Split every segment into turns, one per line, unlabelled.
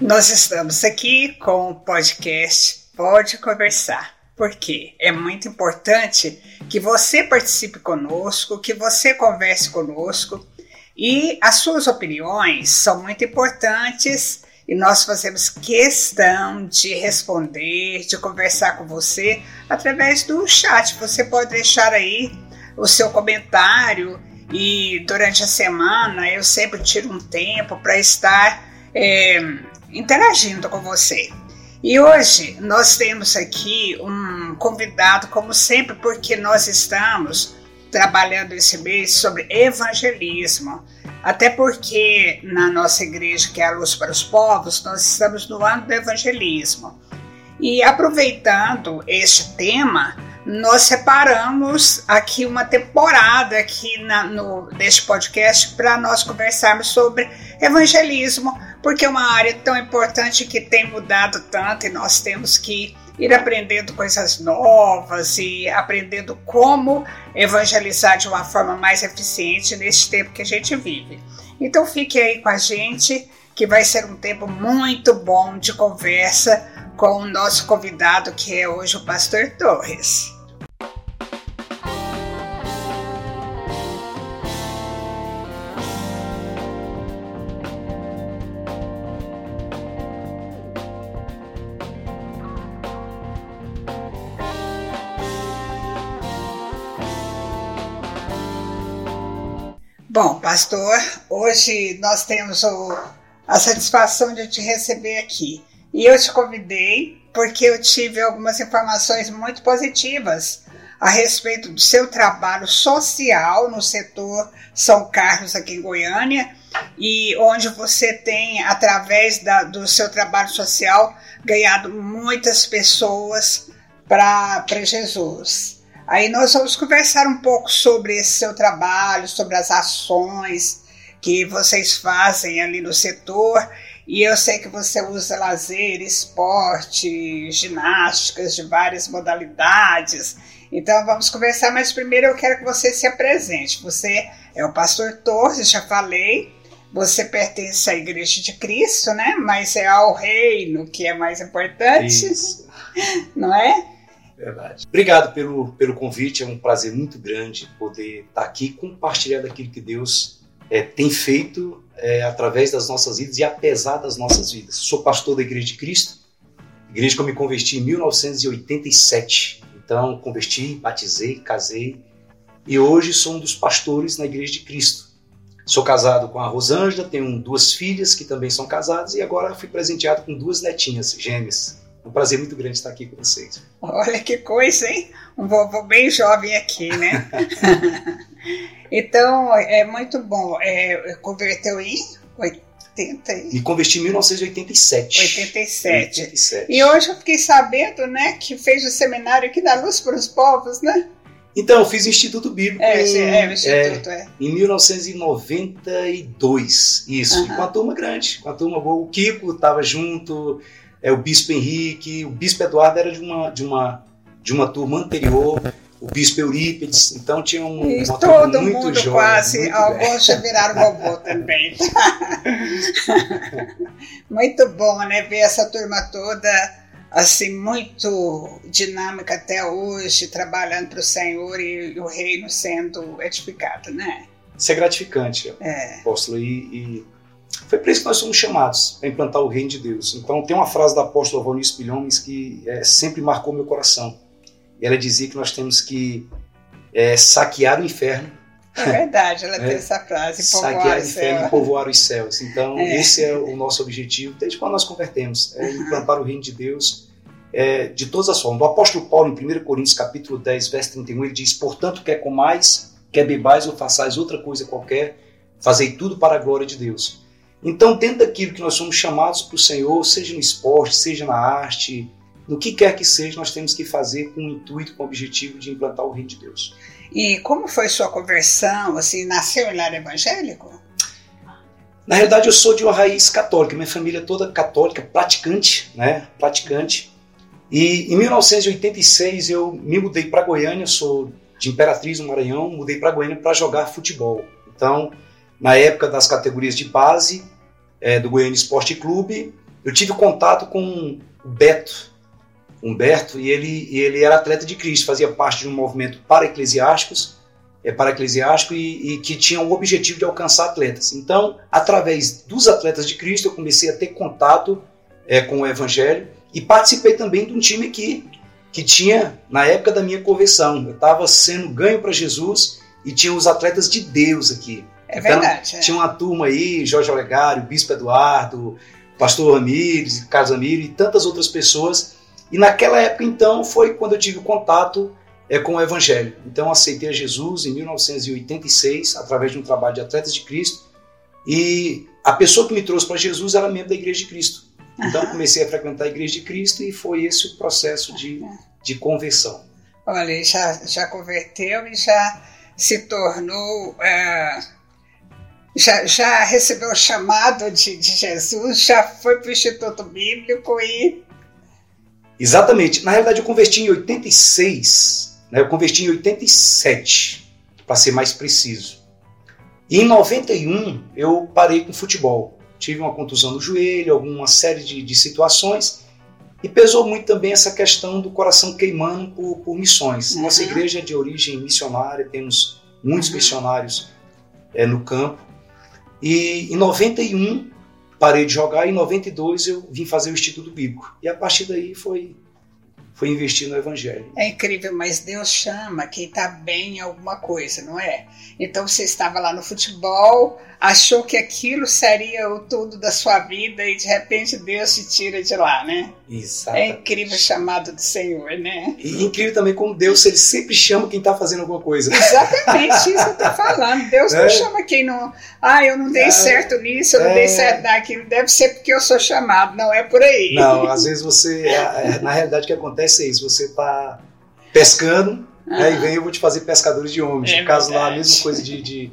Nós estamos aqui com o podcast Pode Conversar, porque é muito importante que você participe conosco, que você converse conosco e as suas opiniões são muito importantes e nós fazemos questão de responder, de conversar com você através do chat. Você pode deixar aí o seu comentário e durante a semana eu sempre tiro um tempo para estar é, interagindo com você. E hoje nós temos aqui um convidado, como sempre, porque nós estamos trabalhando esse mês sobre evangelismo. Até porque na nossa igreja, que é a Luz para os Povos, nós estamos no ano do evangelismo. E aproveitando este tema, nós separamos aqui uma temporada aqui na, no, deste podcast para nós conversarmos sobre evangelismo, porque é uma área tão importante que tem mudado tanto e nós temos que ir aprendendo coisas novas e aprendendo como evangelizar de uma forma mais eficiente nesse tempo que a gente vive. Então fique aí com a gente, que vai ser um tempo muito bom de conversa com o nosso convidado, que é hoje o Pastor Torres. Bom, pastor, hoje nós temos o, a satisfação de te receber aqui. E eu te convidei porque eu tive algumas informações muito positivas a respeito do seu trabalho social no setor São Carlos, aqui em Goiânia, e onde você tem, através da, do seu trabalho social, ganhado muitas pessoas para Jesus. Aí nós vamos conversar um pouco sobre esse seu trabalho, sobre as ações que vocês fazem ali no setor. E eu sei que você usa lazer, esporte, ginásticas de várias modalidades. Então vamos conversar, mas primeiro eu quero que você se apresente. Você é o pastor Torres, já falei. Você pertence à Igreja de Cristo, né? Mas é ao reino que é mais importante, Isso. não é?
Verdade. Obrigado pelo, pelo convite, é um prazer muito grande poder estar aqui compartilhando aquilo que Deus é, tem feito é, através das nossas vidas e apesar das nossas vidas. Sou pastor da Igreja de Cristo, igreja que eu me converti em 1987. Então, converti, batizei, casei e hoje sou um dos pastores na Igreja de Cristo. Sou casado com a Rosângela, tenho duas filhas que também são casadas e agora fui presenteado com duas netinhas gêmeas. Um prazer muito grande estar aqui com vocês.
Olha que coisa, hein? Um vovô bem jovem aqui, né? então, é muito bom. É, converteu em 80?
Me converti em 1987.
87. 87. E hoje eu fiquei sabendo, né, que fez o seminário aqui da Luz para os Povos, né?
Então, eu fiz o Instituto Bíblico
é, em, é, o Instituto, é,
é. em 1992. Isso, uhum. com a turma grande, com a turma boa. O Kiko estava junto, é, o Bispo Henrique, o Bispo Eduardo era de uma, de uma, de uma turma anterior, o Bispo Eurípides, então tinha um,
e uma todo muito mundo jovem, quase, muito alguns já viraram vovô também. muito bom, né, ver essa turma toda assim muito dinâmica até hoje, trabalhando para o Senhor e, e, o reino sendo edificado, né?
Isso é gratificante, é. apóstolo, e, e foi para isso que nós somos chamados, para implantar o reino de Deus. Então tem uma frase da apóstola Valnice Pilhomes que é, sempre marcou meu coração. Ela dizia que nós temos que é, saquear o inferno.
É verdade, ela tem essa frase,
saquear o inferno e povoar os céus. Então é. esse é o nosso objetivo desde quando nós convertemos, é implantar o reino de Deus é, de todas as formas. O apóstolo Paulo, em 1 Coríntios capítulo 10, verso 31, ele diz, portanto, quer comais, quer bebais ou façais outra coisa qualquer, fazei tudo para a glória de Deus. Então, dentro daquilo que nós somos chamados para o Senhor, seja no esporte, seja na arte, no que quer que seja, nós temos que fazer com o intuito, com o objetivo de implantar o reino de Deus.
E como foi sua conversão? Assim, nasceu em lar evangélico?
Na realidade, eu sou de uma raiz católica. Minha família é toda católica, praticante, né? Praticante. E em 1986 eu me mudei para Goiânia. Sou de Imperatriz, no Maranhão. Mudei para Goiânia para jogar futebol. Então, na época das categorias de base é, do Goiânia Esporte Clube, eu tive contato com o Beto, Humberto, e ele, e ele era atleta de Cristo, fazia parte de um movimento para eclesiásticos, é, para eclesiástico e, e, que tinha o objetivo de alcançar atletas. Então, através dos atletas de Cristo, eu comecei a ter contato é, com o Evangelho e participei também de um time que, que tinha, na época da minha conversão, eu estava sendo ganho para Jesus e tinha os atletas de Deus aqui.
É então, verdade. É.
Tinha uma turma aí, Jorge Olegário, Bispo Eduardo, Pastor Ramires, Carlos Ramiro e tantas outras pessoas. E naquela época, então, foi quando eu tive contato é, com o Evangelho. Então, aceitei a Jesus em 1986, através de um trabalho de Atletas de Cristo. E a pessoa que me trouxe para Jesus era membro da Igreja de Cristo. Então, comecei a frequentar a Igreja de Cristo e foi esse o processo de, de conversão.
Olha, já, já converteu e já se tornou. É, já, já recebeu o chamado de, de Jesus, já foi para o Instituto Bíblico e.
Exatamente. Na realidade, eu converti em 86, né? eu converti em 87, para ser mais preciso. E em 91, eu parei com futebol. Tive uma contusão no joelho, alguma série de, de situações. E pesou muito também essa questão do coração queimando por, por missões. Uhum. Nossa igreja é de origem missionária, temos muitos uhum. missionários é, no campo. E em 91 parei de jogar, e em 92 eu vim fazer o Instituto Bíblico. E a partir daí foi foi investir no Evangelho.
É incrível, mas Deus chama quem está bem em alguma coisa, não é? Então você estava lá no futebol, achou que aquilo seria o tudo da sua vida e de repente Deus te tira de lá, né?
Exato.
É incrível o chamado do Senhor, né?
E incrível também como Deus, ele sempre chama quem está fazendo alguma coisa.
Exatamente isso que eu estou falando. Deus é. não chama quem não. Ah, eu não dei é. certo nisso, eu não é. dei certo naquilo. Deve ser porque eu sou chamado, não é por aí.
Não, às vezes você. É, na realidade, o que acontece é isso: você está pescando, ah. né, e vem eu vou te fazer pescadores de homens. É no caso verdade. lá, a mesma coisa de, de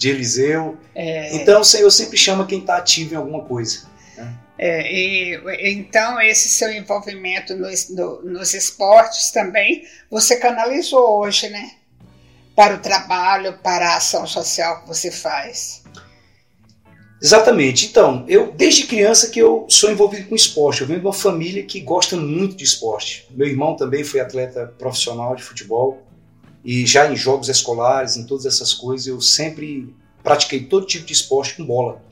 de Eliseu. É... Então o Senhor sempre chama quem está ativo em alguma coisa.
Né? É, e, então, esse seu envolvimento nos, no, nos esportes também, você canalizou hoje, né? Para o trabalho, para a ação social que você faz.
Exatamente. Então, eu desde criança que eu sou envolvido com esporte. Eu venho de uma família que gosta muito de esporte. Meu irmão também foi atleta profissional de futebol. E já em jogos escolares, em todas essas coisas, eu sempre pratiquei todo tipo de esporte com bola.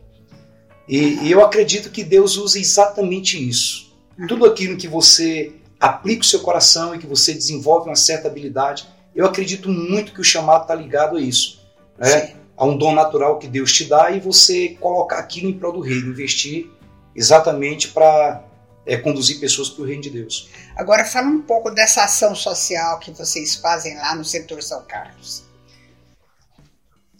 E, e eu acredito que Deus usa exatamente isso. Tudo aquilo que você aplica o seu coração e que você desenvolve uma certa habilidade, eu acredito muito que o chamado está ligado a isso. Né? A um dom natural que Deus te dá e você colocar aquilo em prol do reino, investir exatamente para é, conduzir pessoas para o reino de Deus.
Agora fala um pouco dessa ação social que vocês fazem lá no setor São Carlos.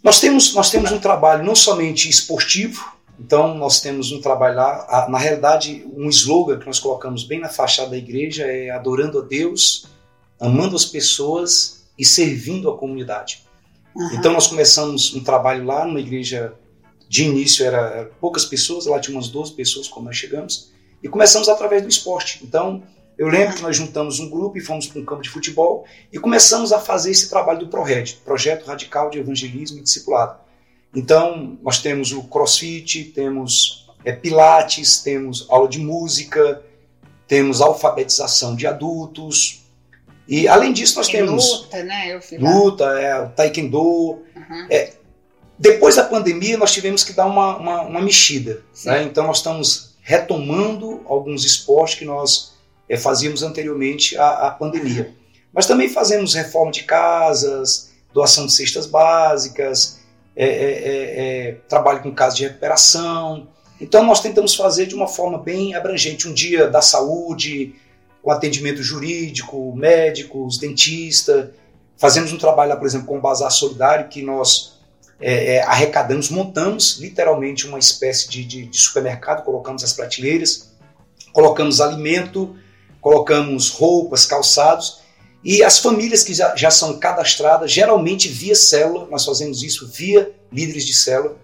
Nós temos, nós temos um trabalho não somente esportivo, então nós temos um trabalho lá, na realidade um slogan que nós colocamos bem na fachada da igreja é adorando a Deus, amando as pessoas e servindo a comunidade. Uhum. Então nós começamos um trabalho lá numa igreja, de início era, poucas pessoas, lá tinha umas 12 pessoas quando nós chegamos, e começamos através do esporte. Então, eu lembro que nós juntamos um grupo e fomos para um campo de futebol e começamos a fazer esse trabalho do ProRed, Projeto Radical de Evangelismo e Discipulado. Então, nós temos o crossfit, temos é, pilates, temos aula de música, temos alfabetização de adultos. E, além disso, nós Tem temos...
Luta, né? Eu
luta, é, taekwondo. Uhum. É, depois da pandemia, nós tivemos que dar uma, uma, uma mexida. Né? Então, nós estamos retomando alguns esportes que nós é, fazíamos anteriormente à, à, pandemia. Mas também fazemos reforma de casas, doação de cestas básicas, é, é, trabalho com casas de recuperação. Então nós tentamos fazer de uma forma bem abrangente um dia da saúde, com atendimento jurídico, médicos, dentista. Fazemos um trabalho lá, por exemplo, com o Bazar Solidário, que nós é, é, arrecadamos, montamos literalmente uma espécie de, de, de, supermercado, colocamos as prateleiras, colocamos alimento, colocamos roupas, calçados, e as famílias que já, já são cadastradas, geralmente via célula, nós fazemos isso via líderes de célula.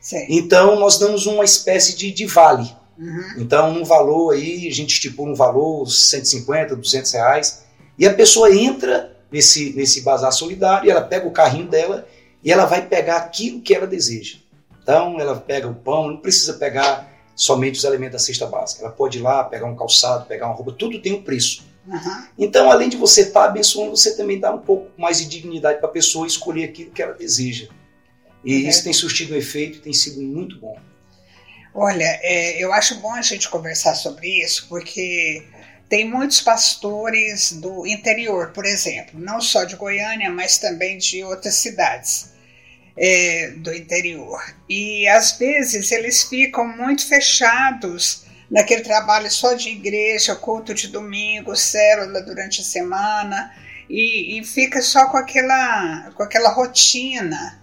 Sim. Então nós damos uma espécie de, de vale. Uhum. Então, um valor aí, a gente estipula um valor, 150, 200 reais, e a pessoa entra nesse, nesse bazar solidário, ela pega o carrinho dela e ela vai pegar aquilo que ela deseja. Então, ela pega o pão, não precisa pegar somente os elementos da cesta básica. Ela pode ir lá, pegar um calçado, pegar uma roupa, tudo tem um preço.
Uhum.
Então, além de você estar tá abençoando, você também dá um pouco mais de dignidade para a pessoa escolher aquilo que ela deseja. E é. isso tem surtido um efeito e tem sido muito bom.
Olha, é, eu acho bom a gente conversar sobre isso, porque tem muitos pastores do interior, por exemplo, não só de Goiânia, mas também de outras cidades é, do interior. E às vezes eles ficam muito fechados naquele trabalho só de igreja, culto de domingo, célula durante a semana, e, e fica só com aquela, com aquela rotina.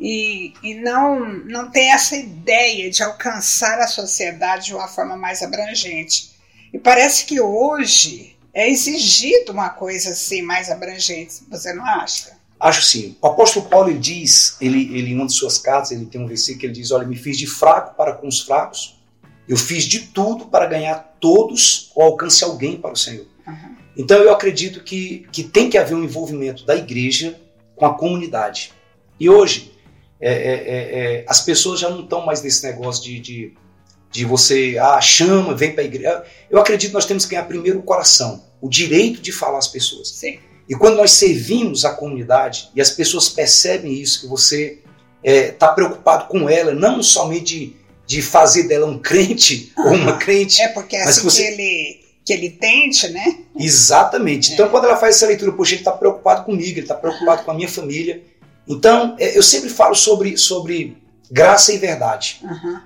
E, e não, não tem essa ideia de alcançar a sociedade de uma forma mais abrangente. E parece que hoje é exigido uma coisa assim mais abrangente, você não acha?
Acho sim. O apóstolo Paulo diz, ele, ele em uma de suas cartas, ele tem um versículo que ele diz: Olha, me fiz de fraco para com os fracos, eu fiz de tudo para ganhar todos ou alcance alguém para o Senhor. Uhum. Então eu acredito que, que tem que haver um envolvimento da igreja com a comunidade. E hoje, é, é, é, é as pessoas já não estão mais nesse negócio de, de, de você, ah, chama, vem para a igreja. Eu acredito que nós temos que ganhar primeiro o coração, o direito de falar às pessoas.
Sim.
E quando nós servimos a comunidade e as pessoas percebem isso, que você está é, preocupado com ela, não somente de fazer dela um crente ou uma crente.
É porque é assim que, você... que, ele, que ele tente, né?
Exatamente. Então, é. quando ela faz essa leitura, poxa, ele está preocupado comigo, ele está preocupado com a minha família. Então, é, eu sempre falo sobre, sobre graça e verdade.
Uhum.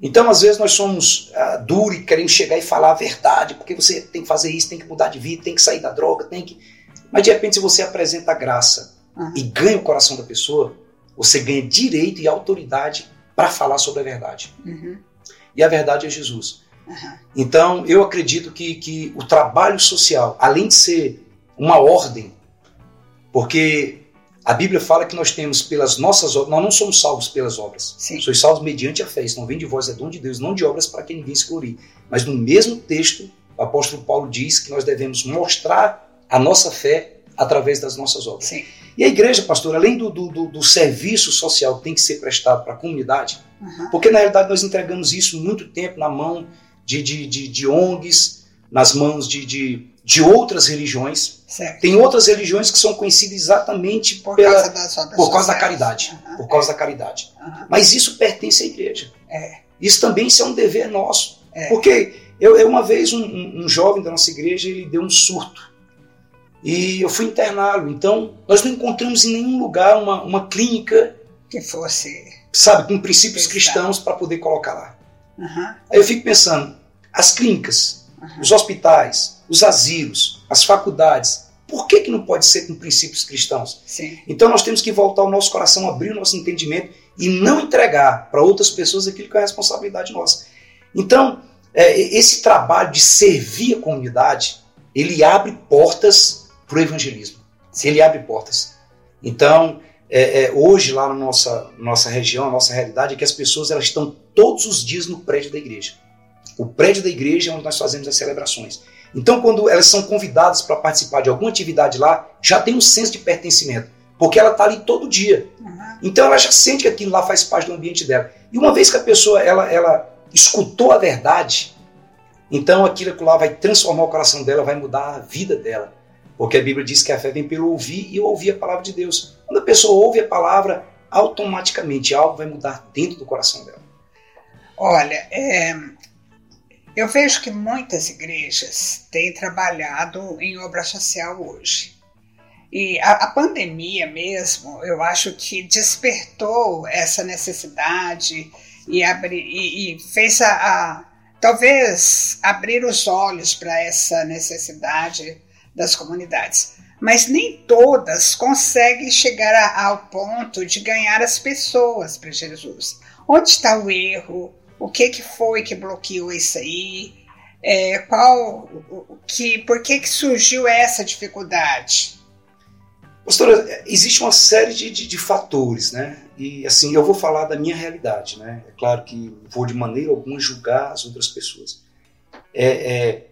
Então, às vezes, nós somos uh, duros e queremos chegar e falar a verdade, porque você tem que fazer isso, tem que mudar de vida, tem que sair da droga, tem que. Mas, de repente, se você apresenta a graça uhum. e ganha o coração da pessoa, você ganha direito e autoridade para falar sobre a verdade.
Uhum.
E a verdade é Jesus.
Uhum.
Então, eu acredito que, que o trabalho social, além de ser uma ordem, porque a Bíblia fala que nós temos pelas nossas obras, nós não somos salvos pelas obras.
Sim.
Sois salvos mediante a fé. Isso não vem de vós, é dom de Deus, não de obras para que ninguém se glorie. Mas no mesmo texto, o apóstolo Paulo diz que nós devemos mostrar a nossa fé através das nossas obras.
Sim.
E a igreja, pastor, além do, do, do serviço social que tem que ser prestado para a comunidade,
uhum.
porque na realidade nós entregamos isso muito tempo na mão de, de, de, de ONGs, nas mãos de, de, de outras religiões.
Certo.
Tem outras religiões que são conhecidas exatamente
por
pela,
causa,
por causa da caridade. Uhum. Por causa da caridade.
Uhum.
Mas isso pertence à igreja.
É.
Isso também isso é um dever nosso.
É.
Porque eu, eu, uma vez, um, um, um jovem da nossa igreja, ele deu um surto e eu fui interná-lo. Então, nós não encontramos em nenhum lugar uma, uma clínica
que fosse,
sabe, com princípios cristãos para poder colocar lá.
Uhum.
Aí eu fico pensando, as clínicas, os hospitais, os asilos, as faculdades, por que, que não pode ser com princípios cristãos?
Sim.
Então nós temos que voltar o nosso coração, abrir o nosso entendimento e não entregar para outras pessoas aquilo que é responsabilidade nossa. Então, é, esse trabalho de servir a comunidade, ele abre portas para o evangelismo. Se ele abre portas. Então, é, é, hoje lá na nossa, nossa região, a nossa realidade é que as pessoas elas estão todos os dias no prédio da igreja. O prédio da igreja é onde nós fazemos as celebrações. Então, quando elas são convidadas para participar de alguma atividade lá, já tem um senso de pertencimento, porque ela está ali todo dia.
Uhum.
Então, ela já sente que aquilo lá faz parte do ambiente dela. E uma vez que a pessoa ela, ela escutou a verdade, então aquilo lá vai transformar o coração dela, vai mudar a vida dela. Porque a Bíblia diz que a fé vem pelo ouvir e ouvir a palavra de Deus. Quando a pessoa ouve a palavra, automaticamente algo vai mudar dentro do coração dela.
Olha, é, eu vejo que muitas igrejas têm trabalhado em obra social hoje. E a, a, pandemia mesmo, eu acho que despertou essa necessidade e, abri, e, e fez a, a, talvez abrir os olhos para essa necessidade das comunidades. Mas nem todas conseguem chegar a, ao ponto de ganhar as pessoas para Jesus. Onde está o erro? O que, que foi que bloqueou isso aí? É, qual, que, por que, que surgiu essa dificuldade?
Pastora, existe uma série de, de, de, fatores, né? E assim, eu vou falar da minha realidade, né? É claro que vou de maneira alguma julgar as outras pessoas. É, é,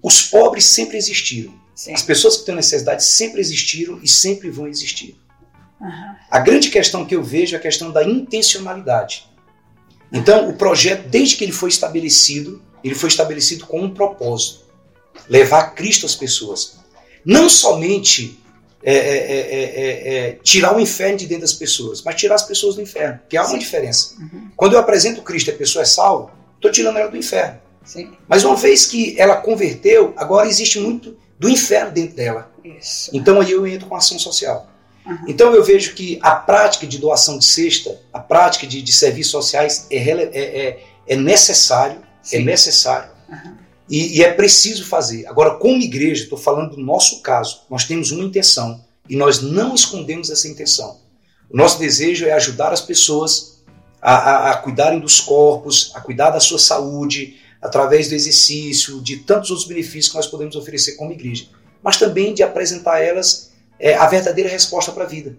os pobres sempre existiram.
Sim.
As pessoas que têm necessidade sempre existiram e sempre vão existir.
Uhum.
A grande questão que eu vejo é a questão da intencionalidade. Então, o projeto, desde que ele foi estabelecido, ele foi estabelecido com um propósito: levar Cristo às pessoas. Não somente é é, é, é, é, tirar o inferno de dentro das pessoas, mas tirar as pessoas do inferno, que há uma Sim. diferença. Uhum. Quando eu apresento Cristo e a pessoa é salva, estou tirando ela do inferno. Sim. Mas uma vez que ela converteu, agora existe muito do inferno dentro dela. Isso. Então aí eu entro com ação social. Uhum. Então eu vejo que a prática de doação de cesta, a prática de, de serviços sociais é, é, é necessário, Sim. é necessário. Uhum. E, e, é preciso fazer. Agora, como igreja, estou falando do nosso caso, nós temos uma intenção e nós não escondemos essa intenção. O nosso desejo é ajudar as pessoas a, a, a cuidarem dos corpos, a cuidar da sua saúde, através do exercício, de tantos outros benefícios que nós podemos oferecer como igreja, mas também de apresentar a elas é, a verdadeira resposta para a vida.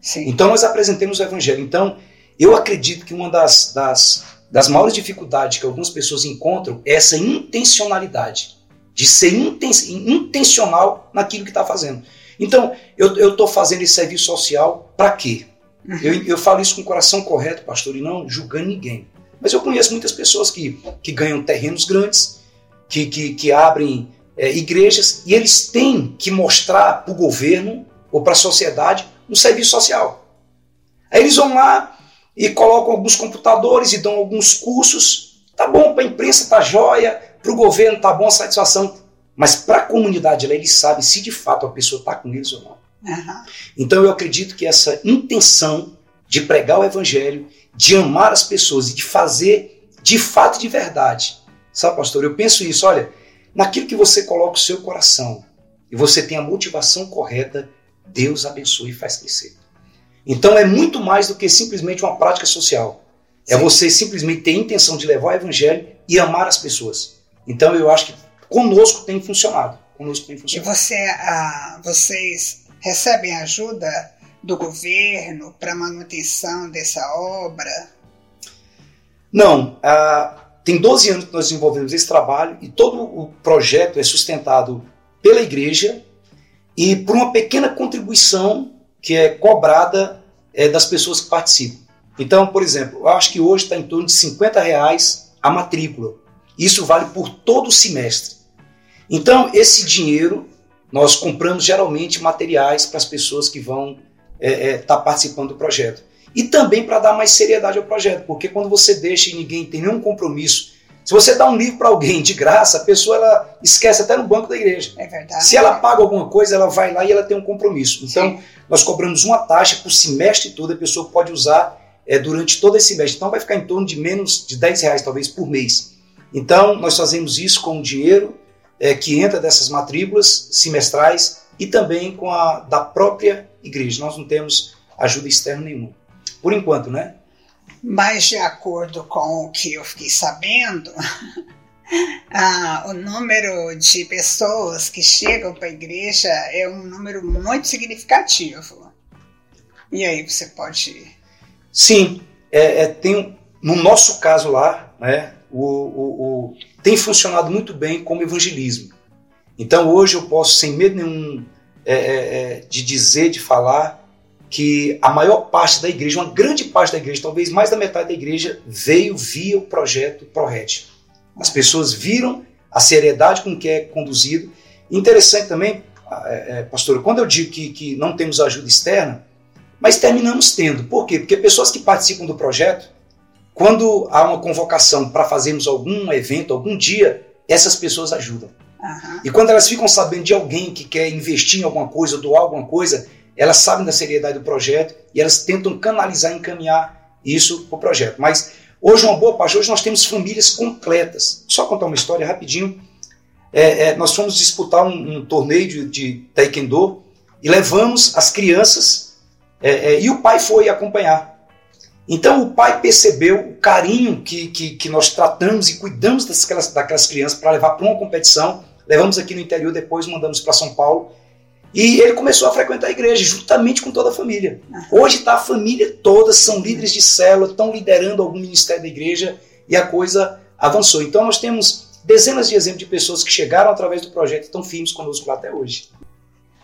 Sim. Então, nós apresentemos o Evangelho. Então, eu acredito que uma das, das das maiores dificuldades que algumas pessoas encontram é essa intencionalidade, de ser inten intencional naquilo que está fazendo. Então, eu estou fazendo esse serviço social para quê? Uhum. Eu, eu falo isso com o coração correto, pastor, e não julgando ninguém. Mas eu conheço muitas pessoas que, que ganham terrenos grandes, que, que, que abrem é, igrejas, e eles têm que mostrar para o governo ou para a sociedade um serviço social. Aí eles vão lá, e colocam alguns computadores e dão alguns cursos. Tá bom, para a imprensa tá jóia, para o governo tá bom a satisfação, mas para a comunidade lá eles sabem se de fato a pessoa está com eles ou não. Uhum. Então eu acredito que essa intenção de pregar o evangelho, de amar as pessoas e de fazer de fato de verdade. Sabe, pastor, eu penso isso, olha, naquilo que você coloca o seu coração e você tem a motivação correta, Deus abençoe e faz crescer. Então é muito mais do que simplesmente uma prática social. É Sim. É você simplesmente ter a intenção de levar o evangelho e amar as pessoas. Então eu acho que conosco tem funcionado. Conosco tem funcionado.
E você, ah, vocês recebem ajuda do governo para manutenção dessa obra?
Não. Ah, tem 12 anos que nós desenvolvemos esse trabalho e todo o projeto é sustentado pela igreja e por uma pequena contribuição que é cobrada é, das pessoas que participam. Então, por exemplo, eu acho que hoje está em torno de 50 reais a matrícula. Isso vale por todo o semestre. Então, esse dinheiro, nós compramos geralmente materiais para as pessoas que vão estar é, é, tá participando do projeto. E também para dar mais seriedade ao projeto, porque quando você deixa e ninguém tem nenhum compromisso se você dá um livro para alguém de graça, a pessoa ela esquece até no banco da igreja.
É verdade.
Se ela paga alguma coisa, ela vai lá e ela tem um compromisso. Então, Sim. nós cobramos uma taxa por semestre todo, a pessoa pode usar é, durante todo esse semestre. Então, vai ficar em torno de menos de 10 reais, talvez, por mês. Então, nós fazemos isso com o dinheiro é, que entra dessas matrículas semestrais e também com a da própria igreja. Nós não temos ajuda externa nenhuma. Por enquanto, né?
Mas, de acordo com o que eu fiquei sabendo, ah, o número de pessoas que chegam para a igreja é um número muito significativo. E aí você pode.
Sim, é, é tem, no nosso caso lá, né, o, o, o, tem funcionado muito bem como evangelismo. Então hoje eu posso, sem medo nenhum é, é, é de dizer, de falar, que a maior parte da igreja, uma grande parte da igreja, talvez mais da metade da igreja, veio via o projeto ProRed. As pessoas viram a seriedade com que é conduzido. Interessante também, é, é, pastor, quando eu digo que, que não temos ajuda externa, mas terminamos tendo. Por quê? Porque pessoas que participam do projeto, quando há uma convocação para fazermos algum evento, algum dia, essas pessoas ajudam. Uhum. E quando elas ficam sabendo de alguém que quer investir em alguma coisa, doar alguma coisa, elas sabem da seriedade do projeto e elas tentam canalizar encaminhar isso para o projeto. Mas hoje, uma boa parte, hoje nós temos famílias completas. Só contar uma história rapidinho. É, é, nós fomos disputar um, um torneio de, de, taekwondo e levamos as crianças é, é e o pai foi acompanhar. Então o pai percebeu o carinho que, que, que nós tratamos e cuidamos daquelas, daquelas crianças para levar para uma competição. Levamos aqui no interior, depois mandamos para São Paulo e ele começou a frequentar a igreja, juntamente com toda a família. Hoje está a família toda, são líderes de célula, estão liderando algum ministério da igreja e a coisa avançou. Então nós temos dezenas de exemplos de pessoas que chegaram através do projeto e estão firmes conosco lá até hoje.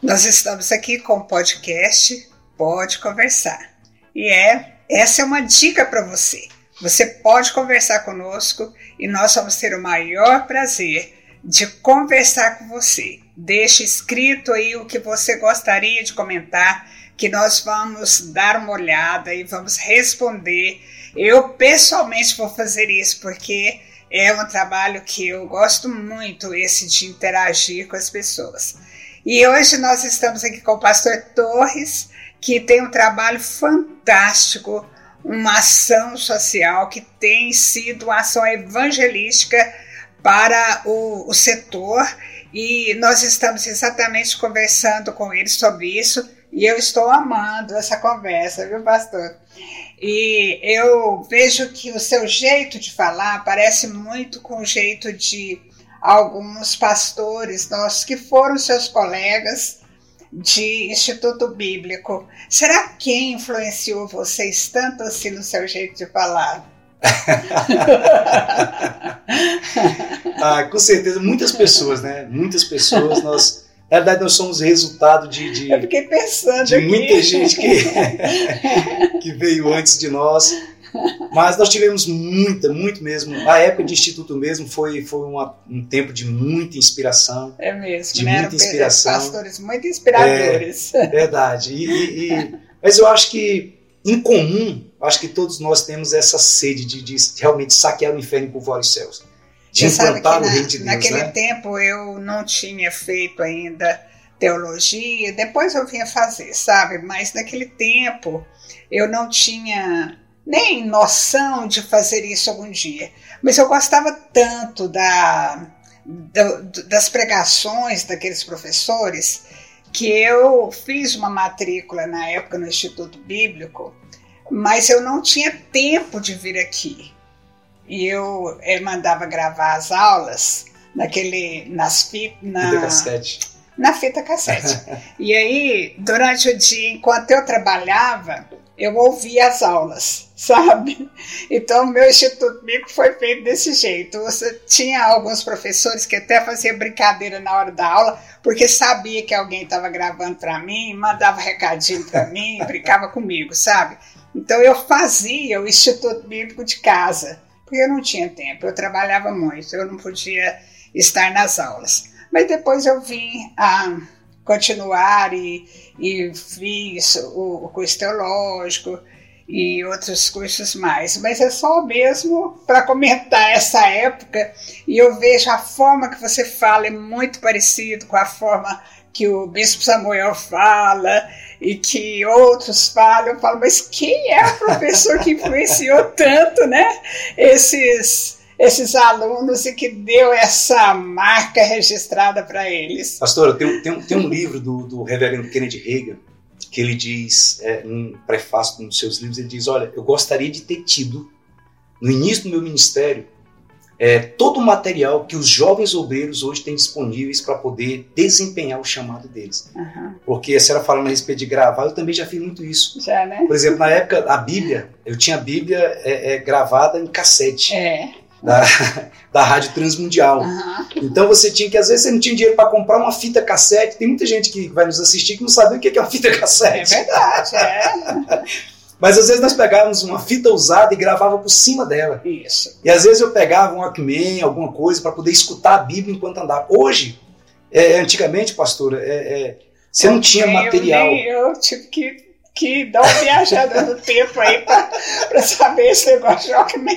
Nós estamos aqui com o podcast Pode Conversar. E é essa é uma dica para você. Você pode conversar conosco e nós vamos ter o maior prazer de conversar com você. Deixe escrito aí o que você gostaria de comentar, que nós vamos dar uma olhada e vamos responder. Eu pessoalmente vou fazer isso porque é um trabalho que eu gosto muito, esse de interagir com as pessoas. E hoje nós estamos aqui com o pastor Torres, que tem um trabalho fantástico, uma ação social que tem sido uma ação evangelística para o, o setor e nós estamos exatamente conversando com ele sobre isso e eu estou amando essa conversa, viu, pastor? E eu vejo que o seu jeito de falar parece muito com o jeito de alguns pastores nossos que foram seus colegas de Instituto Bíblico. Será que influenciou vocês tanto assim no seu jeito de falar?
Ah, com certeza, muitas pessoas, né? Muitas pessoas, nós. Na verdade, nós somos resultado de, de,
Eu fiquei pensando
de muita gente que, que veio antes de nós. Mas nós tivemos muita, muito mesmo. A época de Instituto mesmo foi, foi uma, um tempo de muita inspiração.
É mesmo,
de
né?
muita inspiração.
Pastores muito inspiradores.
É, verdade. E, e, e, mas eu acho que, em comum, acho que todos nós temos essa sede de, de realmente saquear o inferno e povoar os céus. De
Você
implantar o
na,
reino de Deus.
Naquele
né?
tempo eu não tinha feito ainda teologia, depois eu vinha fazer, sabe? Mas naquele tempo eu não tinha nem noção de fazer isso algum dia. Mas eu gostava tanto da, da, das pregações daqueles professores que eu fiz uma matrícula na época no Instituto Bíblico, mas eu não tinha tempo de vir aqui. E eu, eu mandava gravar as aulas naquele nas fi, na,
Fita cassete.
na fita cassete. e aí, durante o dia, enquanto eu trabalhava, eu ouvia as aulas, sabe? Então, meu Instituto Bíblico foi feito desse jeito. Você tinha alguns professores que até faziam brincadeira na hora da aula, porque sabia que alguém estava gravando para mim, mandava recadinho para mim, brincava comigo, sabe? Então, eu fazia o Instituto Bíblico de casa, porque eu não tinha tempo, eu trabalhava muito, eu não podia estar nas aulas. Mas depois eu vim a continuar e, e fiz o, o curso teológico e outros cursos mais. Mas é só mesmo para comentar essa época e eu vejo a forma que você fala é muito parecido com a forma que o Bispo Samuel fala e que outros falam. Eu falo, mas quem é o professor que influenciou tanto, né? Esses esses alunos e que deu essa marca registrada para eles.
Pastora, tem, tem, tem um livro do, do reverendo Kennedy Reagan que ele diz, é, um prefácio dos seus livros, ele diz, olha, eu gostaria de ter tido, no início do meu ministério, é, todo o material que os jovens obreiros hoje têm disponíveis para poder desempenhar o chamado deles.
Uhum.
Porque a senhora falando a respeito de gravar, eu também já fiz muito isso.
Já, né?
Por exemplo, na época, a Bíblia, eu tinha a Bíblia é, é, gravada em cassete.
É.
Da, da Rádio Transmundial.
Uhum.
Então você tinha que, às vezes, você não tinha dinheiro para comprar uma fita cassete. Tem muita gente que vai nos assistir que não sabe o que é uma fita
É
cassete.
verdade, é.
Mas às vezes nós pegávamos uma fita usada e gravava por cima dela.
Isso.
E às vezes eu pegava um Walkman, alguma coisa, para poder escutar a Bíblia enquanto andava. Hoje, é, antigamente, pastora, é, é, você não tinha
Eu
material.
nem- Eu, tive que, que dar uma viajada no tempo aí para saber esse negócio de Walkman.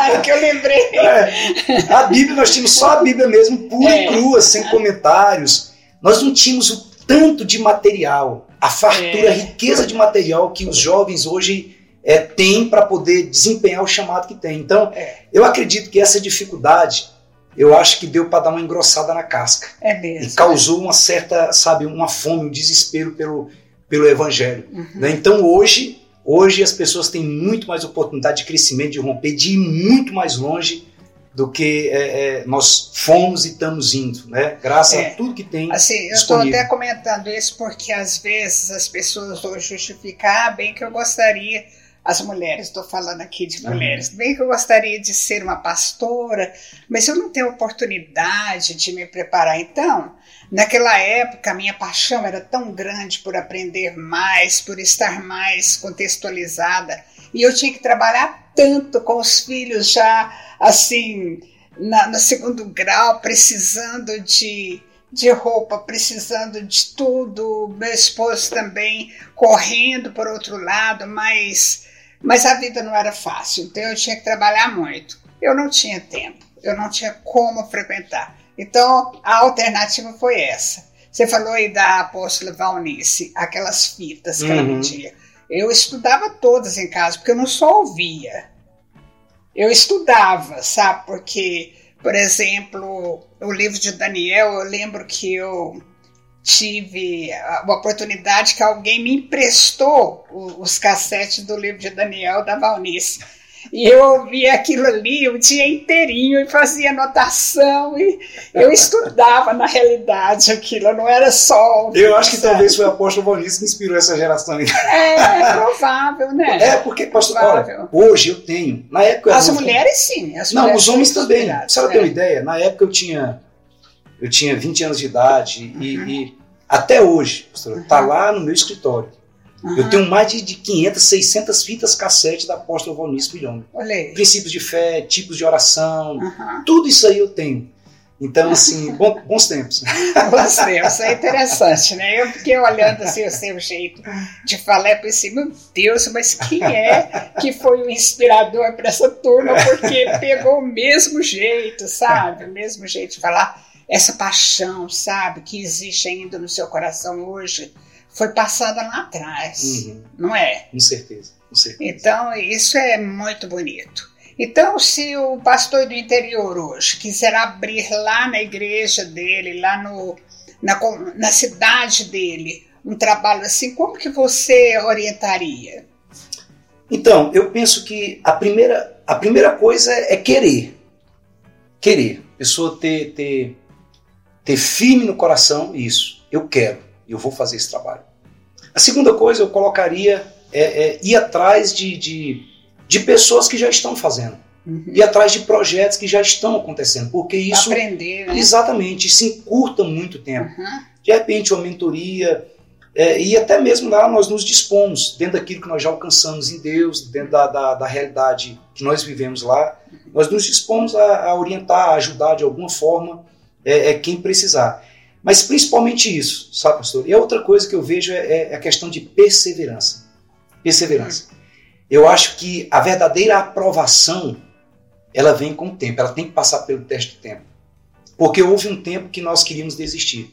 Aí que eu lembrei.
É, a Bíblia, nós tínhamos só a Bíblia mesmo, pura
É.
e crua, sem comentários. Nós não tínhamos o tanto de material, a fartura,
É.
a riqueza de material que os jovens hoje é, têm para poder desempenhar o chamado que tem. Então,
É.
eu acredito que essa dificuldade, eu acho que deu para dar uma engrossada na casca.
É
E
mesmo.
causou uma certa, sabe, uma fome, um desespero pelo, pelo evangelho.
Uhum.
Né? Então hoje, hoje as pessoas têm muito mais oportunidade de crescimento, de romper, de ir muito mais longe do que é, é, nós fomos e estamos indo, né? Graças
É.
a tudo que tem.
Assim, eu estou até comentando isso porque às vezes as pessoas vão justificar, ah, bem que eu gostaria, as mulheres, estou falando aqui de mulheres, bem que eu gostaria de ser uma pastora, mas eu não tenho oportunidade de me preparar. Então, naquela época, a minha paixão era tão grande por aprender mais, por estar mais contextualizada, e eu tinha que trabalhar tanto com os filhos já assim na, no segundo grau, precisando de, de roupa, precisando de tudo, meu esposo também correndo por outro lado, mas, mas a vida não era fácil, então eu tinha que trabalhar muito. Eu não tinha tempo, eu não tinha como frequentar. Então a alternativa foi essa. Você falou aí da apóstola Valnice, aquelas fitas que uhum. ela vendia. Eu estudava todas em casa, porque eu não só ouvia, eu estudava, sabe? Porque, por exemplo, o livro de Daniel, eu lembro que eu tive a oportunidade que alguém me emprestou os cassetes do livro de Daniel da Valnice. E eu ouvia aquilo ali o dia inteirinho e fazia anotação e eu estudava na realidade aquilo, não era só.
Eu acho que talvez foi o apóstolo Maurício que inspirou essa geração.
É, é provável, né?
É, porque, pastor, olha, hoje eu tenho. Na época
As mulheres sim. As
não,
mulheres
os homens também. Você é. ter uma ideia, na época eu tinha, eu tinha 20 anos de idade uhum. e, e, até hoje, pastor, está uhum. lá no meu escritório Uhum. Eu tenho mais de, de 500, 600 fitas cassete da apóstola Valnice Milhão. Princípios de fé, tipos de oração, uhum. tudo isso aí eu tenho. Então, assim, bom, bons tempos.
Bons tempos, é interessante, né? Eu fiquei olhando assim o seu jeito de falar e pensei, meu Deus, mas quem é que foi o inspirador para essa turma? Porque pegou o mesmo jeito, sabe? O mesmo jeito de falar, essa paixão, sabe? Que existe ainda no seu coração hoje foi passada lá atrás, uhum. não é?
Com certeza, com certeza.
Então, isso é muito bonito. Então, se o pastor do interior hoje quiser abrir lá na igreja dele, lá no, na, na cidade dele, um trabalho assim, como que você orientaria?
Então, eu penso que a primeira, a primeira coisa é querer. Querer. A pessoa ter, ter, ter firme no coração isso. Eu quero, eu vou fazer esse trabalho. A segunda coisa eu colocaria é, é ir atrás de, de, de, pessoas que já estão fazendo. Uhum. Ir atrás de projetos que já estão acontecendo. Porque isso.
Aprender, né?
Exatamente, isso encurta muito tempo. Uhum. De repente, uma mentoria. É, e até mesmo lá nós nos dispomos, dentro daquilo que nós já alcançamos em Deus, dentro da, da, da realidade que nós vivemos lá, nós nos dispomos a, a orientar, a ajudar de alguma forma é, é quem precisar. Mas principalmente isso, sabe, pastor? E a outra coisa que eu vejo é, é a questão de perseverança. Perseverança. Eu acho que a verdadeira aprovação, ela vem com o tempo, ela tem que passar pelo teste do tempo. Porque houve um tempo que nós queríamos desistir.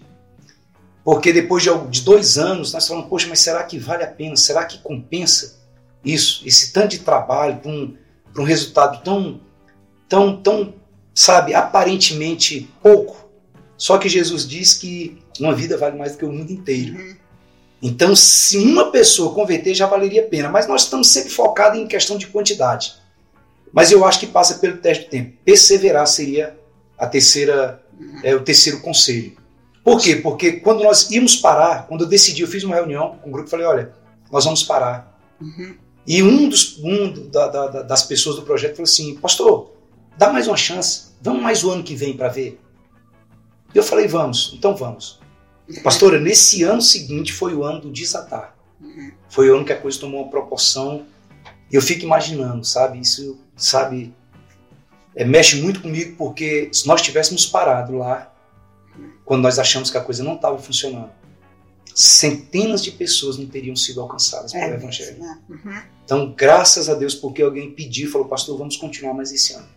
Porque depois de dois anos, nós falamos, poxa, mas será que vale a pena? Será que compensa isso? Esse tanto de trabalho para um, um resultado tão, tão, tão, sabe, aparentemente pouco? Só que Jesus diz que uma vida vale mais do que o mundo inteiro. Uhum. Então, se uma pessoa converter, já valeria a pena. Mas nós estamos sempre focados em questão de quantidade. Mas eu acho que passa pelo teste do tempo. Perseverar seria a terceira, uhum. é, o terceiro conselho. Por quê? Porque quando nós íamos parar, quando eu decidi, eu fiz uma reunião com o grupo e falei, olha, nós vamos parar. Uhum. E um, dos, um da, da, das pessoas do projeto falou assim, pastor, dá mais uma chance, vamos mais o ano que vem para ver. E eu falei, vamos, então vamos. Pastora, nesse ano seguinte foi o ano do desatar. Foi o ano que a coisa tomou uma proporção. E eu fico imaginando, sabe? Isso, sabe, é, mexe muito comigo porque se nós tivéssemos parado lá, quando nós achamos que a coisa não estava funcionando, centenas de pessoas não teriam sido alcançadas é, pelo Evangelho. Né? Uhum. Então, graças a Deus, porque alguém pediu, falou, pastor, vamos continuar mais esse ano.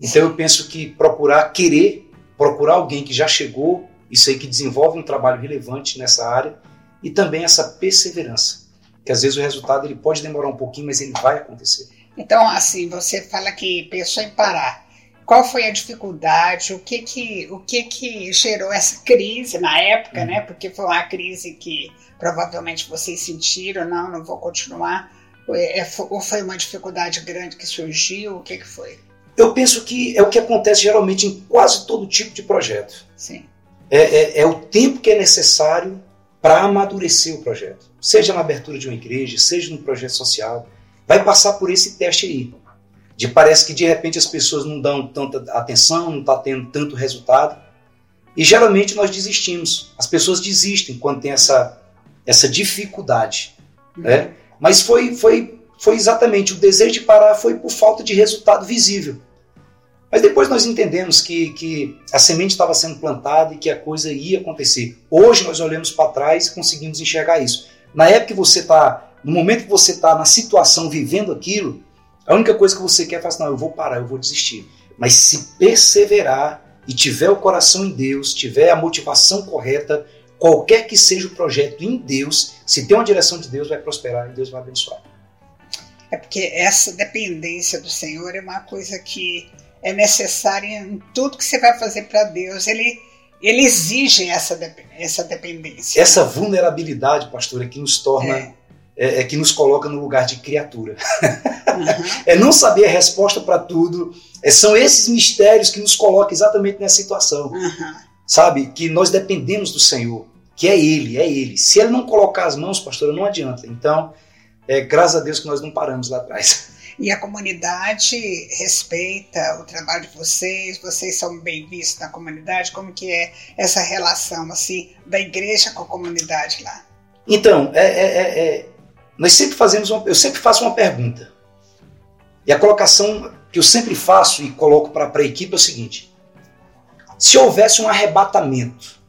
Então, eu penso que procurar querer procurar alguém que já chegou, isso aí que desenvolve um trabalho relevante nessa área, e também essa perseverança, que às vezes o resultado ele pode demorar um pouquinho, mas ele vai acontecer.
Então, assim, você fala que pensou em parar. Qual foi a dificuldade? O que que, o que, que gerou essa crise na época, uhum. né? Porque foi uma crise que provavelmente vocês sentiram, não, não vou continuar. É, ou foi uma dificuldade grande que surgiu? O que, que foi?
Eu penso que é o que acontece geralmente em quase todo tipo de projeto.
Sim.
É, é, é o tempo que é necessário para amadurecer o projeto. Seja na abertura de uma igreja, seja num projeto social. Vai passar por esse teste aí. De parece que de repente as pessoas não dão tanta atenção, não está tendo tanto resultado. E geralmente nós desistimos. As pessoas desistem quando tem essa, essa dificuldade. Uhum. Né? Mas foi, foi foi exatamente o desejo de parar foi por falta de resultado visível. Mas depois nós entendemos que, que a semente estava sendo plantada e que a coisa ia acontecer. Hoje nós olhamos para trás e conseguimos enxergar isso. Na época que você está, no momento que você está na situação vivendo aquilo, a única coisa que você quer é falar assim, não, eu vou parar, eu vou desistir. Mas se perseverar e tiver o coração em Deus, tiver a motivação correta, qualquer que seja o projeto em Deus, se tem uma direção de Deus, vai prosperar e Deus vai abençoar.
É porque essa dependência do Senhor é uma coisa que é necessária em tudo que você vai fazer para Deus. Ele, ele exige essa, essa dependência.
Essa vulnerabilidade, pastor, é que nos torna. É. É, é que nos coloca no lugar de criatura. Uhum. é não saber a resposta para tudo. É, são esses mistérios que nos colocam exatamente nessa situação. Uhum. Sabe? Que nós dependemos do Senhor. Que é Ele, é Ele. Se Ele não colocar as mãos, pastor, não adianta. Então, é, graças a Deus que nós não paramos lá atrás.
E a comunidade respeita o trabalho de vocês, vocês são bem vistos na comunidade, como que é essa relação assim da igreja com a comunidade lá?
Então, é, é, é, é nós sempre fazemos uma, eu sempre faço uma pergunta. E a colocação que eu sempre faço e coloco para a equipe é o seguinte: se houvesse um arrebatamento